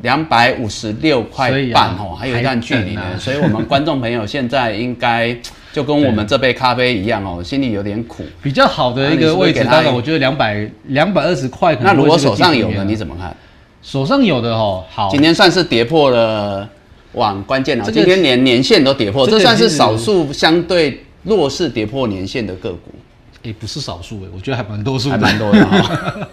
Speaker 1: 两百五十六块半哈，还有一段距离所以我们观众朋友现在应该就跟我们这杯咖啡一样哦，心里有点苦。
Speaker 2: 比较好的一个位置，
Speaker 1: 那你是不是给他
Speaker 2: 当然我觉得两百两百二十块可
Speaker 1: 那如果手上有的你怎么看？
Speaker 2: 手上有的哦，好。
Speaker 1: 今，天算是跌破了，往，关键了，
Speaker 2: 这个
Speaker 1: 今天连年线都跌破，
Speaker 2: 这
Speaker 1: 算是少数相对弱势跌破年线的个股，
Speaker 2: 也不是少数诶，我觉得还蛮多数的，
Speaker 1: 还蛮多的哈。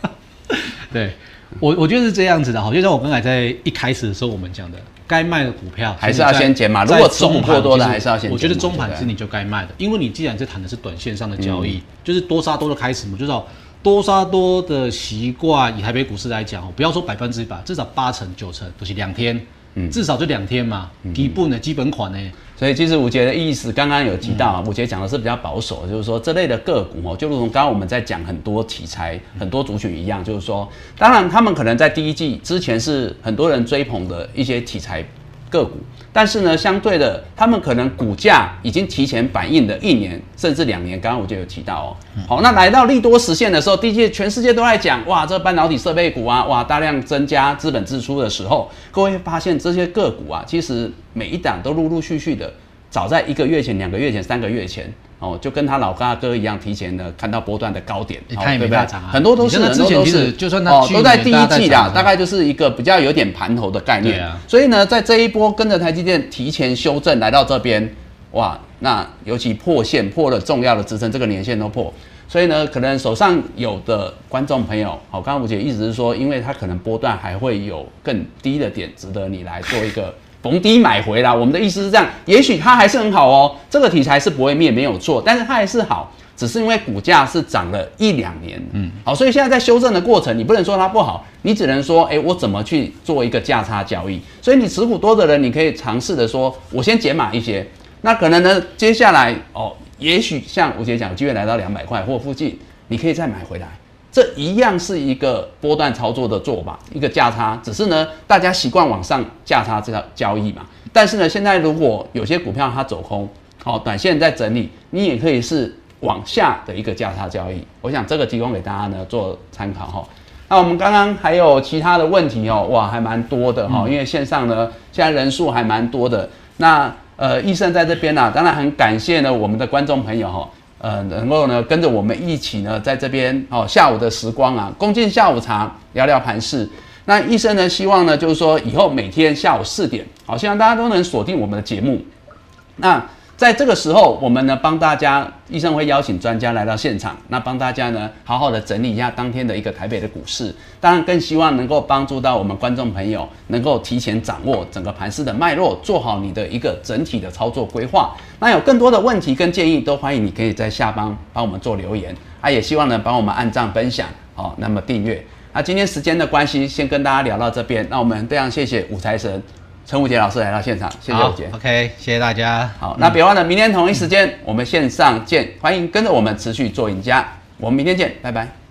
Speaker 2: 对，我我觉得是这样子的哈，就像我刚才在一开始的时候我们讲的，该卖的股票
Speaker 1: 还是要先减码如果
Speaker 2: 中盘
Speaker 1: 过多的还是要先
Speaker 2: 我觉得中盘是你就该卖的，因为你既然在谈的是短线上的交
Speaker 1: 嗯
Speaker 2: 易，就是多杀多的开始嘛，就是说多杀多的习惯，以台北股市来讲哦，不要说百分之百，至少八成九成都是两天，
Speaker 1: 嗯。
Speaker 2: 至少就两天嘛，底部呢基本款呢，
Speaker 1: 所以其实吴杰的意思，刚刚有提到
Speaker 2: 嗯。
Speaker 1: 啊，吴杰讲的是比较保守，就是说这类的个股哦，就如同刚刚我们在讲很多题材、很多族群一样，就是说，当然他们可能在第一季之前是很多人追捧的一些题材个股，但是呢，相对的，他们可能股价已经提前反映了一年甚至两年。刚刚我就有提到哦，好，那来到利多实现的时候，第一季全世界都在讲，哇，这半导体设备股啊，哇，大量增加资本支出的时候，各位会发现这些个股啊，其实每一档都陆陆续续的，早在一个月前、两个月前、三个月前。哦，就跟他老大哥一样，提前的看到波段的高点，哦
Speaker 2: 欸他也
Speaker 1: 对不对
Speaker 2: 没大涨啊
Speaker 1: 很多都是，很多都是，
Speaker 2: 就算他
Speaker 1: 哦都在第一季啦，大概就是一个比较有点盘头的概念。
Speaker 2: 啊
Speaker 1: 所以呢，在这一波跟着台积电提前修正来到这边，哇，那尤其破线破了重要的支撑，这个年线都破。所以呢，可能手上有的观众朋友，好，刚刚吴姐意思是说，因为它可能波段还会有更低的点，值得你来做一个逢低买回来。我们的意思是这样，也许它还是很好哦，这个题材是不会灭，没有错，但是它还是好。只是因为股价是涨了一两年，嗯，好，所以现在在修正的过程，你不能说它不好，你只能说，哎、我怎么去做一个价差交易？所以你持股多的人，你可以尝试的说，我先减码一些，那可能呢，接下来哦，也许像吴姐讲，有机会来到两百块或附近，你可以再买回来。这一样是一个波段操作的做法，一个价差，只是呢，大家习惯往上价差这个交易嘛。但是呢，现在如果有些股票它走空，好、短线在整理，你也可以是往下的一个价差交易。我想这个提供给大家呢做参考哈、那我们刚刚还有其他的问题哦，哇，还蛮多的哈、因为线上呢现在人数还蛮多的。那呃，医生在这边呢、啊，当然很感谢呢我们的观众朋友哈、呃，能够呢跟着我们一起呢在这边哦下午的时光啊，共进下午茶，聊聊盘市。那医生呢希望呢就是说以后每天下午四点，好，希望大家都能锁定我们的节目。那在这个时候，我们呢帮大家，医生会邀请专家来到现场，那帮大家呢好好的整理一下当天的一个台北的股市，当然更希望能够帮助到我们观众朋友，能够提前掌握整个盘势的脉络，做好你的一个整体的操作规划。那有更多的问题跟建议，都欢迎你可以在下方帮我们做留言，啊，也希望呢帮我们按赞分享，好，那么订阅。那今天时间的关系，先跟大家聊到这边，那我们非常谢谢武财神。陈武杰老师来到现场，谢谢武杰。
Speaker 2: OK，谢谢大家。
Speaker 1: 好，那别忘了明天同一时间我们线上见，欢迎跟着我们持续做赢家。我们明天见，拜拜。